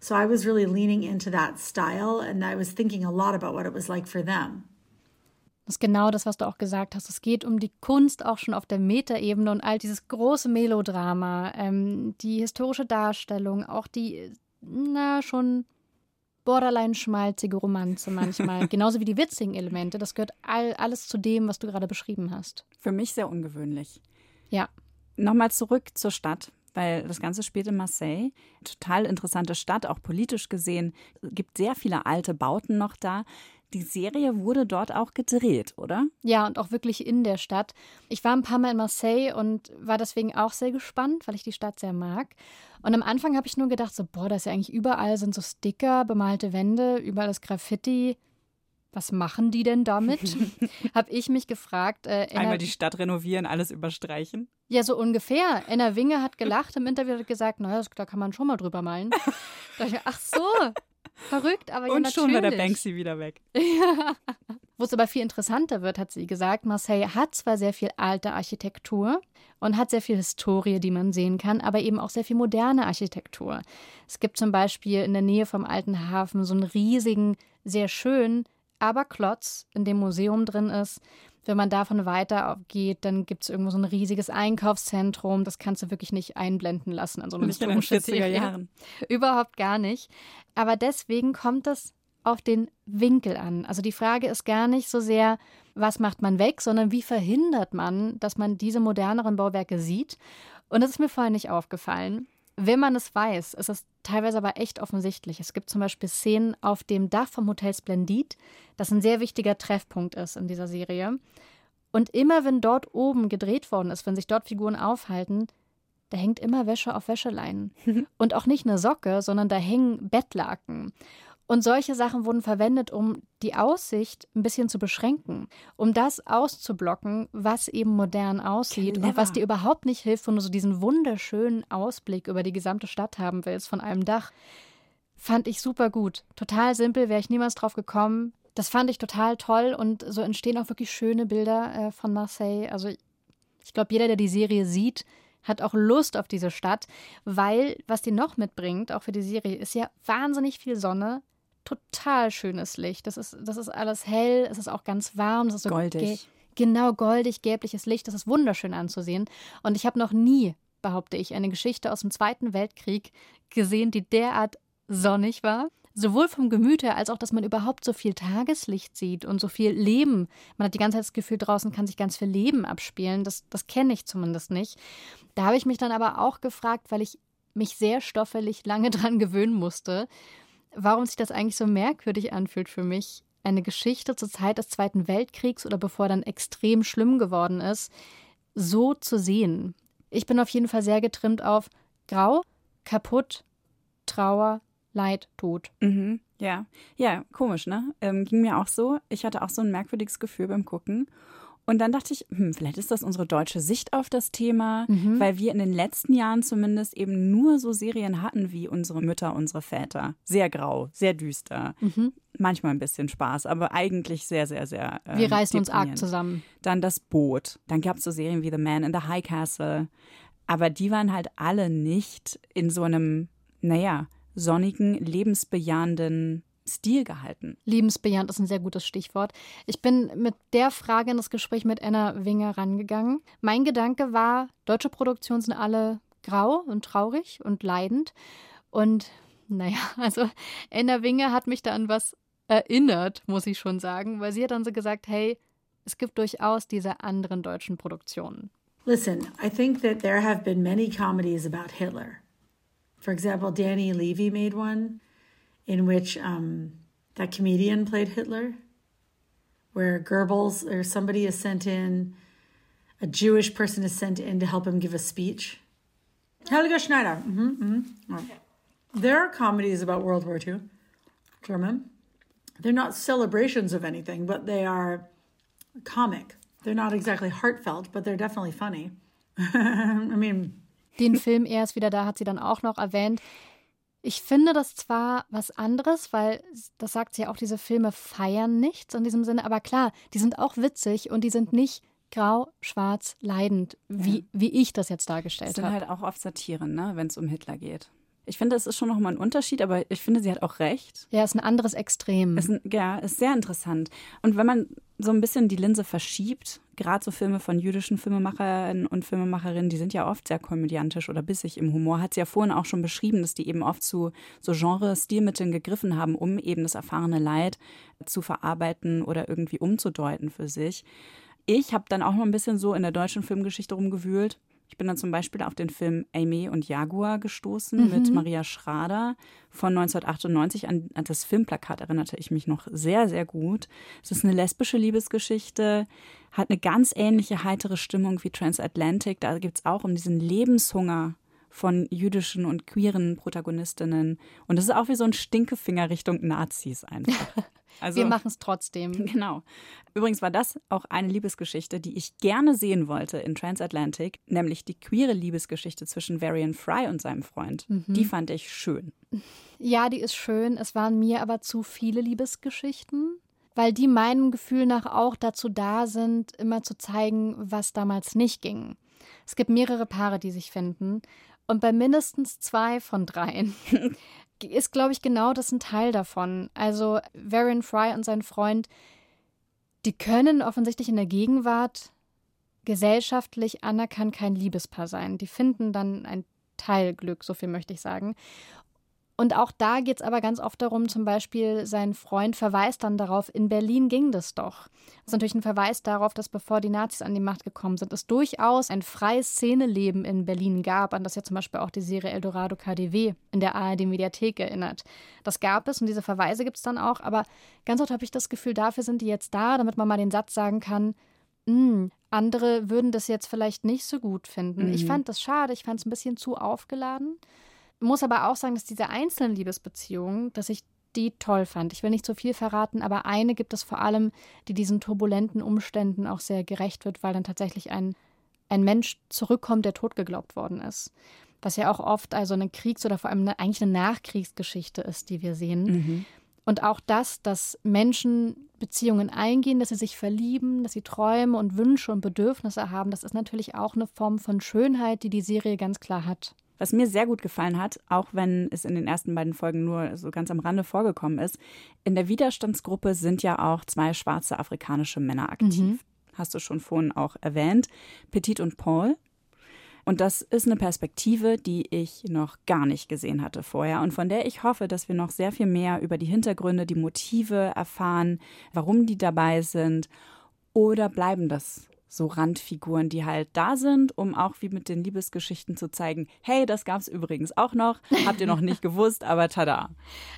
So I was really leaning into that style and I was thinking a lot about what it was like for them. Das ist genau das, was du auch gesagt hast. Es geht um die Kunst auch schon auf der Metaebene und all dieses große Melodrama, ähm, die historische Darstellung, auch die, na, schon borderline schmalzige Romanze manchmal, genauso wie die witzigen Elemente. Das gehört all, alles zu dem, was du gerade beschrieben hast. Für mich sehr ungewöhnlich. Ja. Nochmal zurück zur Stadt, weil das Ganze spielt in Marseille. Total interessante Stadt, auch politisch gesehen. Es gibt sehr viele alte Bauten noch da. Die Serie wurde dort auch gedreht, oder? Ja, und auch wirklich in der Stadt. Ich war ein paar Mal in Marseille und war deswegen auch sehr gespannt, weil ich die Stadt sehr mag. Und am Anfang habe ich nur gedacht, so, boah, das ist ja eigentlich überall sind so Sticker, bemalte Wände, überall ist Graffiti. Was machen die denn damit? habe ich mich gefragt. Äh, Einmal die Stadt renovieren, alles überstreichen? Ja, so ungefähr. Enna Winge hat gelacht im Interview hat gesagt, naja, da kann man schon mal drüber malen. da ich, ach so, Verrückt, aber ja, Und natürlich. schon war der Banksy wieder weg. Ja. Wo es aber viel interessanter wird, hat sie gesagt, Marseille hat zwar sehr viel alte Architektur und hat sehr viel Historie, die man sehen kann, aber eben auch sehr viel moderne Architektur. Es gibt zum Beispiel in der Nähe vom alten Hafen so einen riesigen, sehr schönen, aber Klotz, in dem Museum drin ist. Wenn man davon weitergeht, dann gibt es irgendwo so ein riesiges Einkaufszentrum. Das kannst du wirklich nicht einblenden lassen an so den 40er Jahren. Überhaupt gar nicht. Aber deswegen kommt es auf den Winkel an. Also die Frage ist gar nicht so sehr, was macht man weg, sondern wie verhindert man, dass man diese moderneren Bauwerke sieht. Und das ist mir vorher nicht aufgefallen. Wenn man es weiß, ist es teilweise aber echt offensichtlich. Es gibt zum Beispiel Szenen auf dem Dach vom Hotel Splendid, das ein sehr wichtiger Treffpunkt ist in dieser Serie. Und immer wenn dort oben gedreht worden ist, wenn sich dort Figuren aufhalten, da hängt immer Wäsche auf Wäscheleinen. Und auch nicht eine Socke, sondern da hängen Bettlaken. Und solche Sachen wurden verwendet, um die Aussicht ein bisschen zu beschränken, um das auszublocken, was eben modern aussieht Clever. und was dir überhaupt nicht hilft, wenn du so diesen wunderschönen Ausblick über die gesamte Stadt haben willst von einem Dach. Fand ich super gut. Total simpel, wäre ich niemals drauf gekommen. Das fand ich total toll und so entstehen auch wirklich schöne Bilder äh, von Marseille. Also ich glaube, jeder, der die Serie sieht, hat auch Lust auf diese Stadt, weil was die noch mitbringt, auch für die Serie, ist ja wahnsinnig viel Sonne, total schönes Licht. Das ist, das ist alles hell, es ist auch ganz warm, es ist so Goldig. ge- Genau, goldig, gelbliches Licht, das ist wunderschön anzusehen. Und ich habe noch nie, behaupte ich, eine Geschichte aus dem Zweiten Weltkrieg gesehen, die derart sonnig war. Sowohl vom Gemüt her, als auch, dass man überhaupt so viel Tageslicht sieht und so viel Leben. Man hat die ganze Zeit das Gefühl, draußen kann sich ganz viel Leben abspielen. Das, das kenne ich zumindest nicht. Da habe ich mich dann aber auch gefragt, weil ich mich sehr stoffelig lange dran gewöhnen musste, warum sich das eigentlich so merkwürdig anfühlt für mich, eine Geschichte zur Zeit des Zweiten Weltkriegs oder bevor dann extrem schlimm geworden ist, so zu sehen. Ich bin auf jeden Fall sehr getrimmt auf Grau, kaputt, Trauer, Leid, Tod. Mhm. Ja, ja, komisch, ne? Ähm, ging mir auch so. Ich hatte auch so ein merkwürdiges Gefühl beim Gucken. Und dann dachte ich, hm, vielleicht ist das unsere deutsche Sicht auf das Thema, Mhm. weil wir in den letzten Jahren zumindest eben nur so Serien hatten wie unsere Mütter, unsere Väter. Sehr grau, sehr düster. Mhm. Manchmal ein bisschen Spaß, aber eigentlich sehr, sehr, sehr. Ähm, Wir reißen uns arg zusammen. Dann das Boot. Dann gab es so Serien wie The Man in the High Castle. Aber die waren halt alle nicht in so einem, naja, sonnigen, lebensbejahenden Stil gehalten. Liebensbejahend ist ein sehr gutes Stichwort. Ich bin mit der Frage in das Gespräch mit Anna Winger rangegangen. Mein Gedanke war, deutsche Produktionen sind alle grau und traurig und leidend. Und naja, also Anna Winger hat mich da an was erinnert, muss ich schon sagen, weil sie hat dann so gesagt, hey, es gibt durchaus diese anderen deutschen Produktionen. Listen, I think that there have been many comedies about Hitler. For example, Danny Levy made one in which um, that comedian played Hitler, where Goebbels or somebody is sent in, a Jewish person is sent in to help him give a speech. Helga Schneider. Mm-hmm, mm-hmm. Oh. There are comedies about World War II, German. They're not celebrations of anything, but they are comic. They're not exactly heartfelt, but they're definitely funny. I mean. Den Film Er ist wieder da hat sie dann auch noch erwähnt. Ich finde das zwar was anderes, weil das sagt sie ja auch, diese Filme feiern nichts in diesem Sinne, aber klar, die sind auch witzig und die sind nicht grau, schwarz, leidend, wie, ja. wie ich das jetzt dargestellt habe. Das sind hab. halt auch oft Satiren, ne, wenn es um Hitler geht. Ich finde, es ist schon nochmal ein Unterschied, aber ich finde, sie hat auch recht. Ja, ist ein anderes Extrem. Ist ein, ja, ist sehr interessant. Und wenn man so ein bisschen die Linse verschiebt, gerade so Filme von jüdischen Filmemachern und Filmemacherinnen, die sind ja oft sehr komödiantisch oder bissig im Humor, hat sie ja vorhin auch schon beschrieben, dass die eben oft zu so Genre-Stilmitteln gegriffen haben, um eben das erfahrene Leid zu verarbeiten oder irgendwie umzudeuten für sich. Ich habe dann auch noch ein bisschen so in der deutschen Filmgeschichte rumgewühlt ich bin dann zum Beispiel auf den Film Amy und Jaguar gestoßen mhm. mit Maria Schrader von 1998. An, an, das Filmplakat erinnerte ich mich noch sehr, sehr gut. Es ist eine lesbische Liebesgeschichte, hat eine ganz ähnliche heitere Stimmung wie Transatlantic. Da geht es auch um diesen Lebenshunger von jüdischen und queeren Protagonistinnen. Und das ist auch wie so ein Stinkefinger Richtung Nazis einfach. Also, Wir machen es trotzdem. Genau. Übrigens war das auch eine Liebesgeschichte, die ich gerne sehen wollte in Transatlantic, nämlich die queere Liebesgeschichte zwischen Varian Fry und seinem Freund. Mhm. Die fand ich schön. Ja, die ist schön. Es waren mir aber zu viele Liebesgeschichten, weil die meinem Gefühl nach auch dazu da sind, immer zu zeigen, was damals nicht ging. Es gibt mehrere Paare, die sich finden. Und bei mindestens zwei von dreien ist, glaube ich, genau das ein Teil davon. Also Varian Fry und sein Freund, die können offensichtlich in der Gegenwart gesellschaftlich anerkannt kein Liebespaar sein. Die finden dann ein Teilglück, so viel möchte ich sagen. Und auch da geht es aber ganz oft darum, zum Beispiel sein Freund verweist dann darauf, in Berlin ging das doch. Das ist natürlich ein Verweis darauf, dass bevor die Nazis an die Macht gekommen sind, es durchaus ein freies Szeneleben in Berlin gab, an das ja zum Beispiel auch die Serie Eldorado KDW in der ARD-Mediathek erinnert. Das gab es und diese Verweise gibt es dann auch, aber ganz oft habe ich das Gefühl, dafür sind die jetzt da, damit man mal den Satz sagen kann, hm, andere würden das jetzt vielleicht nicht so gut finden. Mhm. Ich fand das schade, ich fand es ein bisschen zu aufgeladen. Muss aber auch sagen, dass diese einzelnen Liebesbeziehungen, dass ich die toll fand. Ich will nicht zu viel verraten, aber eine gibt es vor allem, die diesen turbulenten Umständen auch sehr gerecht wird, weil dann tatsächlich ein, ein Mensch zurückkommt, der tot geglaubt worden ist. Was ja auch oft also eine Kriegs- oder vor allem eine, eigentlich eine Nachkriegsgeschichte ist, die wir sehen. Mhm. Und auch das, dass Menschen Beziehungen eingehen, dass sie sich verlieben, dass sie Träume und Wünsche und Bedürfnisse haben, das ist natürlich auch eine Form von Schönheit, die die Serie ganz klar hat. Was mir sehr gut gefallen hat, auch wenn es in den ersten beiden Folgen nur so ganz am Rande vorgekommen ist, in der Widerstandsgruppe sind ja auch zwei schwarze afrikanische Männer aktiv. Mhm. Hast du schon vorhin auch erwähnt. Petit und Paul. Und das ist eine Perspektive, die ich noch gar nicht gesehen hatte vorher und von der ich hoffe, dass wir noch sehr viel mehr über die Hintergründe, die Motive erfahren, warum die dabei sind. Oder bleiben das so Randfiguren, die halt da sind, um auch wie mit den Liebesgeschichten zu zeigen, hey, das gab es übrigens auch noch, habt ihr noch nicht gewusst, aber tada.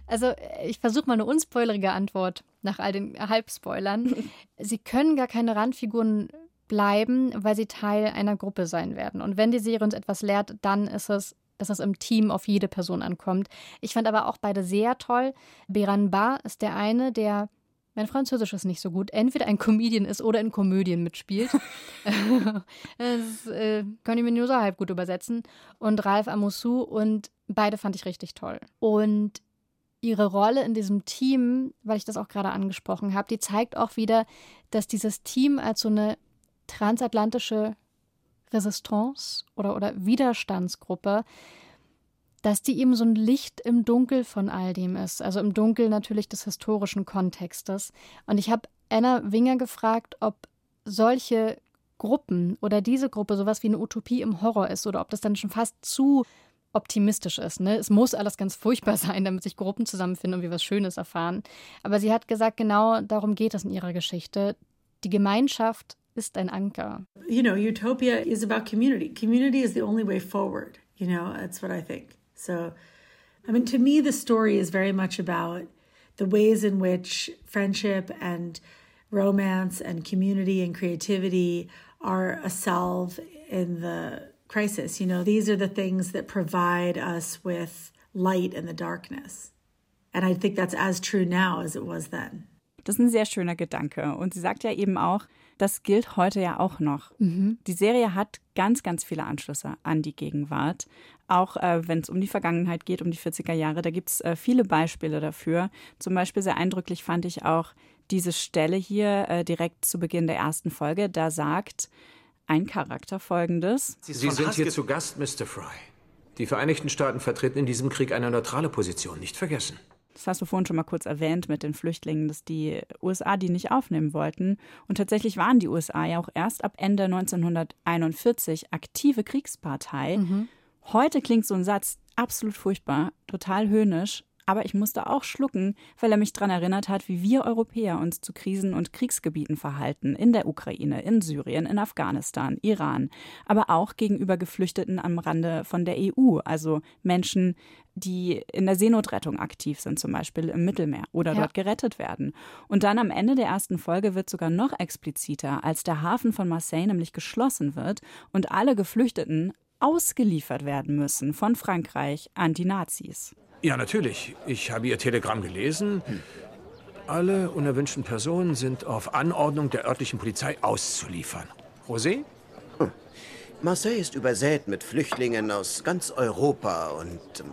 Also ich versuche mal eine unspoilerige Antwort nach all den Halbspoilern. Sie können gar keine Randfiguren bleiben, weil sie Teil einer Gruppe sein werden. Und wenn die Serie uns etwas lehrt, dann ist es dass es im Team auf jede Person ankommt. Ich fand aber auch beide sehr toll. Beran Ba ist der eine, der mein Französisch ist nicht so gut, entweder ein Comedian ist oder in Komödien mitspielt. das äh, kann ich mir nur so halb gut übersetzen. Und Ralf Amoussou und beide fand ich richtig toll. Und ihre Rolle in diesem Team, weil ich das auch gerade angesprochen habe, die zeigt auch wieder, dass dieses Team als so eine transatlantische Resistance oder, oder Widerstandsgruppe dass die eben so ein Licht im Dunkel von all dem ist. Also im Dunkel natürlich des historischen Kontextes. Und ich habe Anna Winger gefragt, ob solche Gruppen oder diese Gruppe sowas wie eine Utopie im Horror ist oder ob das dann schon fast zu optimistisch ist. Ne? Es muss alles ganz furchtbar sein, damit sich Gruppen zusammenfinden und wir was Schönes erfahren. Aber sie hat gesagt, genau darum geht es in ihrer Geschichte. Die Gemeinschaft ist ein Anker. You know, utopia is about community. Community is the only way forward. You know, that's what I think. So, I mean, to me, the story is very much about the ways in which friendship and romance and community and creativity are a salve in the crisis. You know, these are the things that provide us with light in the darkness. And I think that's as true now as it was then. Das ist ein sehr schöner Gedanke. Und sie sagt ja eben auch, das gilt heute ja auch noch. Mhm. Die Serie hat ganz, ganz viele Anschlüsse an die Gegenwart. Auch äh, wenn es um die Vergangenheit geht, um die 40er Jahre, da gibt es äh, viele Beispiele dafür. Zum Beispiel sehr eindrücklich fand ich auch diese Stelle hier äh, direkt zu Beginn der ersten Folge. Da sagt ein Charakter folgendes. Sie sind hier zu Gast, Mr. Fry. Die Vereinigten Staaten vertreten in diesem Krieg eine neutrale Position, nicht vergessen. Das hast du vorhin schon mal kurz erwähnt mit den Flüchtlingen, dass die USA die nicht aufnehmen wollten. Und tatsächlich waren die USA ja auch erst ab Ende 1941 aktive Kriegspartei. Mhm. Heute klingt so ein Satz absolut furchtbar, total höhnisch, aber ich musste auch schlucken, weil er mich daran erinnert hat, wie wir Europäer uns zu Krisen- und Kriegsgebieten verhalten. In der Ukraine, in Syrien, in Afghanistan, Iran. Aber auch gegenüber Geflüchteten am Rande von der EU. Also Menschen, die in der Seenotrettung aktiv sind, zum Beispiel im Mittelmeer oder ja. dort gerettet werden. Und dann am Ende der ersten Folge wird sogar noch expliziter, als der Hafen von Marseille nämlich geschlossen wird und alle Geflüchteten ausgeliefert werden müssen von Frankreich an die Nazis. Ja, natürlich. Ich habe Ihr Telegramm gelesen. Alle unerwünschten Personen sind auf Anordnung der örtlichen Polizei auszuliefern. José? Hm. Marseille ist übersät mit Flüchtlingen aus ganz Europa und ähm,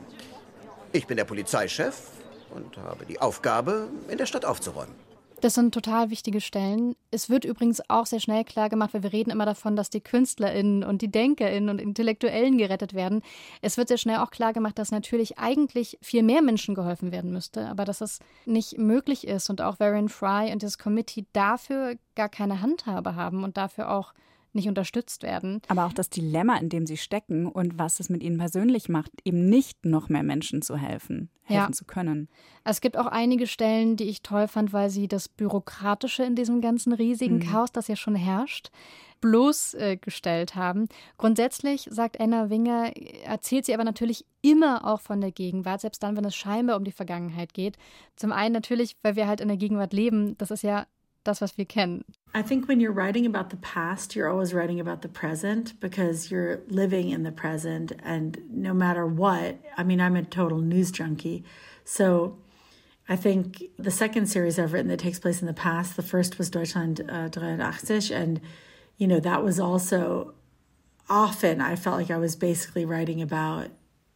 ich bin der Polizeichef und habe die Aufgabe, in der Stadt aufzuräumen. Das sind total wichtige Stellen. Es wird übrigens auch sehr schnell klar gemacht, weil wir reden immer davon, dass die KünstlerInnen und die DenkerInnen und Intellektuellen gerettet werden. Es wird sehr schnell auch klar gemacht, dass natürlich eigentlich viel mehr Menschen geholfen werden müsste, aber dass es nicht möglich ist und auch Varian Fry und das Committee dafür gar keine Handhabe haben und dafür auch nicht unterstützt werden. Aber auch das Dilemma, in dem sie stecken und was es mit ihnen persönlich macht, eben nicht noch mehr Menschen zu helfen, helfen ja. zu können. Es gibt auch einige Stellen, die ich toll fand, weil sie das Bürokratische in diesem ganzen riesigen mhm. Chaos, das ja schon herrscht, bloßgestellt äh, haben. Grundsätzlich, sagt Anna Winger, erzählt sie aber natürlich immer auch von der Gegenwart, selbst dann, wenn es scheinbar um die Vergangenheit geht. Zum einen natürlich, weil wir halt in der Gegenwart leben. Das ist ja das, was wir kennen. I think when you're writing about the past, you're always writing about the present because you're living in the present. And no matter what, I mean, I'm a total news junkie. So I think the second series I've written that takes place in the past, the first was Deutschland uh, 83. And, you know, that was also often I felt like I was basically writing about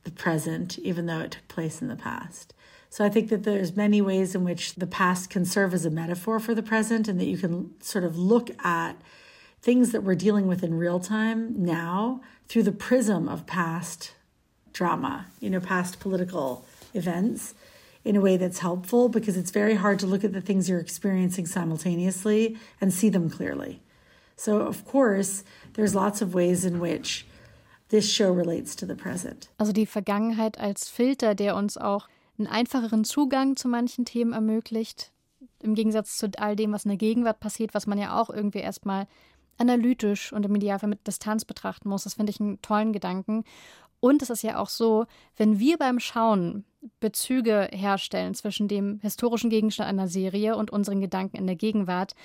the present, even though it took place in the past. So I think that there's many ways in which the past can serve as a metaphor for the present and that you can sort of look at things that we're dealing with in real time now through the prism of past drama, you know, past political events in a way that's helpful because it's very hard to look at the things you're experiencing simultaneously and see them clearly. So, of course, there's lots of ways in which this show relates to the present. Also die Vergangenheit als Filter, der uns auch einen einfacheren Zugang zu manchen Themen ermöglicht, im Gegensatz zu all dem, was in der Gegenwart passiert, was man ja auch irgendwie erstmal analytisch und im Idealfall mit Distanz betrachten muss. Das finde ich einen tollen Gedanken. Und es ist ja auch so, wenn wir beim Schauen Bezüge herstellen zwischen dem historischen Gegenstand einer Serie und unseren Gedanken in der Gegenwart,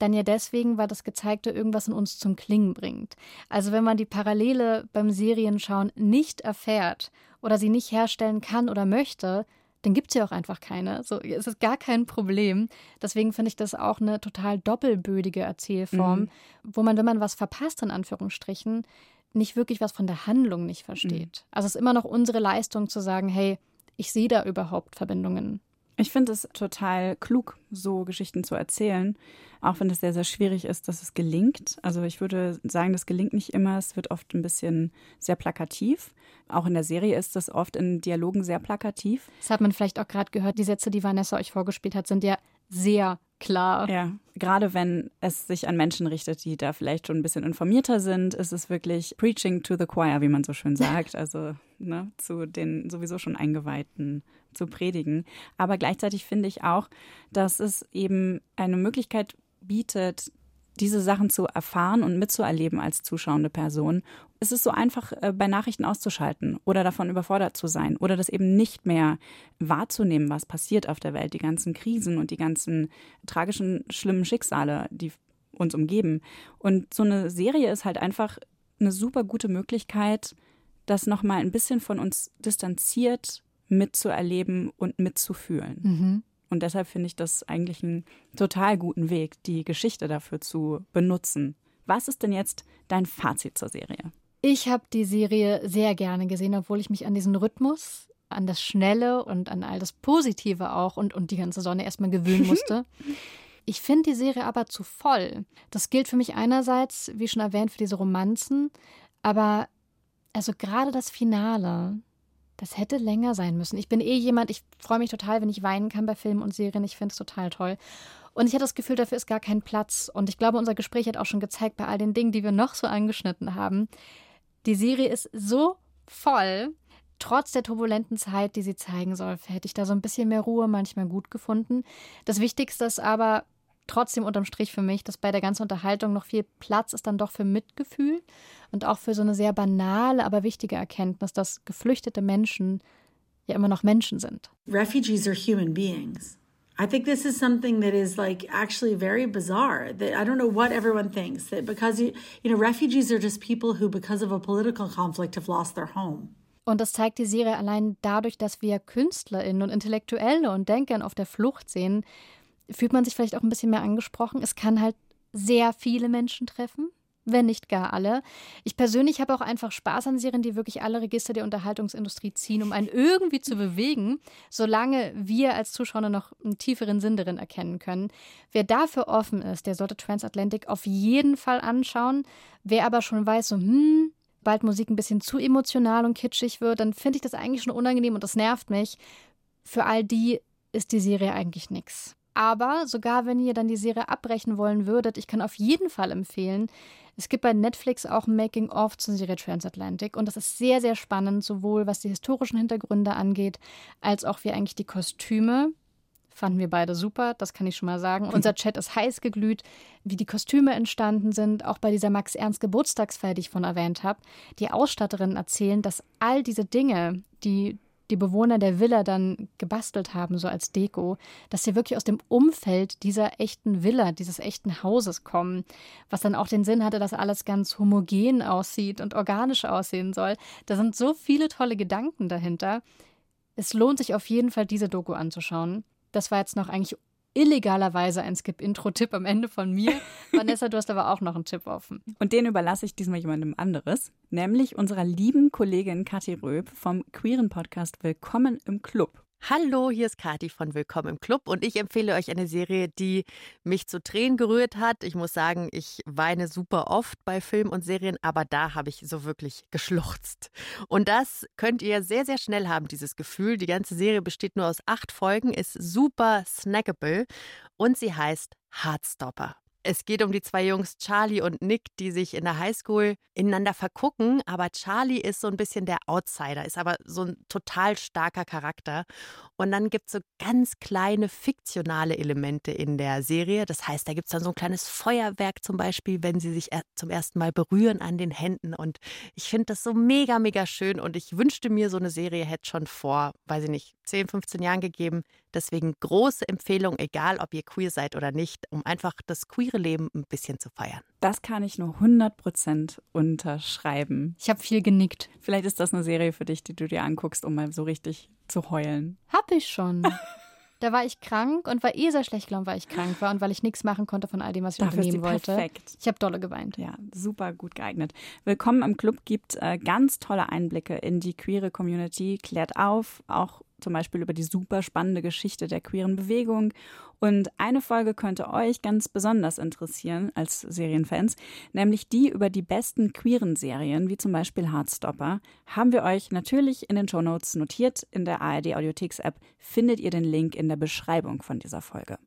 dann ja deswegen, weil das Gezeigte irgendwas in uns zum Klingen bringt. Also wenn man die Parallele beim Serienschauen nicht erfährt oder sie nicht herstellen kann oder möchte, dann gibt es ja auch einfach keine. So, es ist gar kein Problem. Deswegen finde ich das auch eine total doppelbödige Erzählform, mhm. wo man, wenn man was verpasst, in Anführungsstrichen, nicht wirklich was von der Handlung nicht versteht. Mhm. Also es ist immer noch unsere Leistung zu sagen, hey, ich sehe da überhaupt Verbindungen. Ich finde es total klug, so Geschichten zu erzählen, auch wenn es sehr, sehr schwierig ist, dass es gelingt. Also ich würde sagen, das gelingt nicht immer. Es wird oft ein bisschen sehr plakativ. Auch in der Serie ist das oft in Dialogen sehr plakativ. Das hat man vielleicht auch gerade gehört. Die Sätze, die Vanessa euch vorgespielt hat, sind ja sehr klar. Ja, gerade wenn es sich an Menschen richtet, die da vielleicht schon ein bisschen informierter sind, ist es wirklich preaching to the choir, wie man so schön sagt. Also ne, zu den sowieso schon Eingeweihten zu predigen. Aber gleichzeitig finde ich auch, dass es eben eine Möglichkeit bietet, diese Sachen zu erfahren und mitzuerleben als zuschauende Person. Es ist so einfach, äh, bei Nachrichten auszuschalten oder davon überfordert zu sein oder das eben nicht mehr wahrzunehmen, was passiert auf der Welt, die ganzen Krisen und die ganzen tragischen, schlimmen Schicksale, die uns umgeben. Und so eine Serie ist halt einfach eine super gute Möglichkeit, das nochmal ein bisschen von uns distanziert mitzuerleben und mitzufühlen. Mhm. Und deshalb finde ich das eigentlich einen total guten Weg, die Geschichte dafür zu benutzen. Was ist denn jetzt dein Fazit zur Serie? Ich habe die Serie sehr gerne gesehen, obwohl ich mich an diesen Rhythmus, an das Schnelle und an all das Positive auch und, und die ganze Sonne erstmal gewöhnen musste. ich finde die Serie aber zu voll. Das gilt für mich einerseits, wie schon erwähnt, für diese Romanzen, aber also gerade das Finale, das hätte länger sein müssen. Ich bin eh jemand, ich freue mich total, wenn ich weinen kann bei Filmen und Serien. Ich finde es total toll. Und ich hatte das Gefühl, dafür ist gar kein Platz. Und ich glaube, unser Gespräch hat auch schon gezeigt, bei all den Dingen, die wir noch so angeschnitten haben, die Serie ist so voll. Trotz der turbulenten Zeit, die sie zeigen soll, hätte ich da so ein bisschen mehr Ruhe manchmal gut gefunden. Das Wichtigste ist aber, trotzdem unterm Strich für mich, dass bei der ganzen Unterhaltung noch viel Platz ist dann doch für Mitgefühl und auch für so eine sehr banale, aber wichtige Erkenntnis, dass geflüchtete Menschen ja immer noch Menschen sind. Refugees are human beings. I think this is something that is like actually very bizarre. That I don't know what everyone thinks that because you, you know refugees are just people who because of a political conflict have lost their home. Und das zeigt die Serie allein dadurch, dass wir KünstlerInnen und Intellektuelle und Denkern auf der Flucht sehen, fühlt man sich vielleicht auch ein bisschen mehr angesprochen. Es kann halt sehr viele Menschen treffen, wenn nicht gar alle. Ich persönlich habe auch einfach Spaß an Serien, die wirklich alle Register der Unterhaltungsindustrie ziehen, um einen irgendwie zu bewegen, solange wir als Zuschauer noch einen tieferen Sinn darin erkennen können. Wer dafür offen ist, der sollte Transatlantic auf jeden Fall anschauen. Wer aber schon weiß, so, hm, bald Musik ein bisschen zu emotional und kitschig wird, dann finde ich das eigentlich schon unangenehm und das nervt mich. Für all die ist die Serie eigentlich nichts. Aber sogar wenn ihr dann die Serie abbrechen wollen würdet, ich kann auf jeden Fall empfehlen, es gibt bei Netflix auch ein Making-of zur Serie Transatlantic und das ist sehr, sehr spannend, sowohl was die historischen Hintergründe angeht, als auch wie eigentlich die Kostüme. Fanden wir beide super, das kann ich schon mal sagen. Unser Chat ist heiß geglüht, wie die Kostüme entstanden sind, auch bei dieser Max Ernst Geburtstagsfeier, die ich von erwähnt habe. Die Ausstatterinnen erzählen, dass all diese Dinge, die die Bewohner der Villa dann gebastelt haben, so als Deko, dass sie wirklich aus dem Umfeld dieser echten Villa, dieses echten Hauses kommen, was dann auch den Sinn hatte, dass alles ganz homogen aussieht und organisch aussehen soll. Da sind so viele tolle Gedanken dahinter. Es lohnt sich auf jeden Fall, diese Doku anzuschauen. Das war jetzt noch eigentlich illegalerweise ein Skip-Intro-Tipp am Ende von mir. Vanessa, du hast aber auch noch einen Tipp offen. Und den überlasse ich diesmal jemandem anderes, nämlich unserer lieben Kollegin Kathi Röb vom queeren Podcast Willkommen im Club. Hallo, hier ist Kati von Willkommen im Club und ich empfehle euch eine Serie, die mich zu Tränen gerührt hat. Ich muss sagen, ich weine super oft bei Filmen und Serien, aber da habe ich so wirklich geschluchzt. Und das könnt ihr sehr, sehr schnell haben, dieses Gefühl. Die ganze Serie besteht nur aus acht Folgen, ist super snackable und sie heißt Heartstopper. Es geht um die zwei Jungs Charlie und Nick, die sich in der Highschool ineinander vergucken. Aber Charlie ist so ein bisschen der Outsider, ist aber so ein total starker Charakter. Und dann gibt es so ganz kleine fiktionale Elemente in der Serie. Das heißt, da gibt es dann so ein kleines Feuerwerk zum Beispiel, wenn sie sich zum ersten Mal berühren an den Händen. Und ich finde das so mega, mega schön. Und ich wünschte mir, so eine Serie hätte schon vor, weiß ich nicht, 10, 15 Jahren gegeben. Deswegen große Empfehlung, egal ob ihr queer seid oder nicht, um einfach das queere Leben ein bisschen zu feiern. Das kann ich nur 100% unterschreiben. Ich habe viel genickt. Vielleicht ist das eine Serie für dich, die du dir anguckst, um mal so richtig zu heulen. Hab ich schon. Da war ich krank und war eh sehr schlecht gelaunt, weil ich krank war und weil ich nichts machen konnte von all dem, was ich Dafür unternehmen wollte. Perfekt. Ich habe dolle geweint. Ja, super gut geeignet. Willkommen im Club gibt äh, ganz tolle Einblicke in die queere Community, klärt auf, auch zum Beispiel über die super spannende Geschichte der queeren Bewegung. Und eine Folge könnte euch ganz besonders interessieren als Serienfans, nämlich die über die besten queeren Serien, wie zum Beispiel Heartstopper. Haben wir euch natürlich in den Shownotes notiert. In der ARD Audiotheks App findet ihr den Link in der Beschreibung von dieser Folge.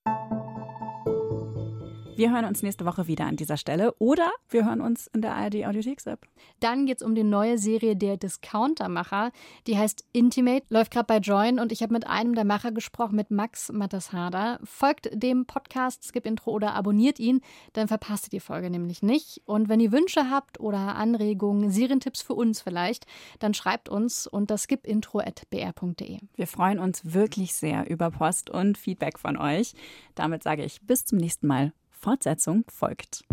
Wir hören uns nächste Woche wieder an dieser Stelle oder wir hören uns in der ARD Audiotheks-App. Dann geht es um die neue Serie der Discounter-Macher. Die heißt Intimate, läuft gerade bei Join und ich habe mit einem der Macher gesprochen, mit Max Mattasharder. Folgt dem Podcast Skip Intro oder abonniert ihn, dann verpasst ihr die Folge nämlich nicht. Und wenn ihr Wünsche habt oder Anregungen, Serientipps für uns vielleicht, dann schreibt uns unter skipintro.br.de. Wir freuen uns wirklich sehr über Post und Feedback von euch. Damit sage ich bis zum nächsten Mal. Fortsetzung folgt.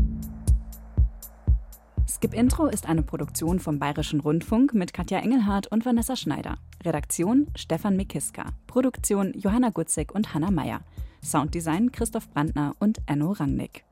Skip Intro ist eine Produktion vom Bayerischen Rundfunk mit Katja Engelhardt und Vanessa Schneider. Redaktion Stefan Mikiska. Produktion Johanna Gutzig und Hanna Meyer. Sounddesign Christoph Brandner und Enno Rangnick.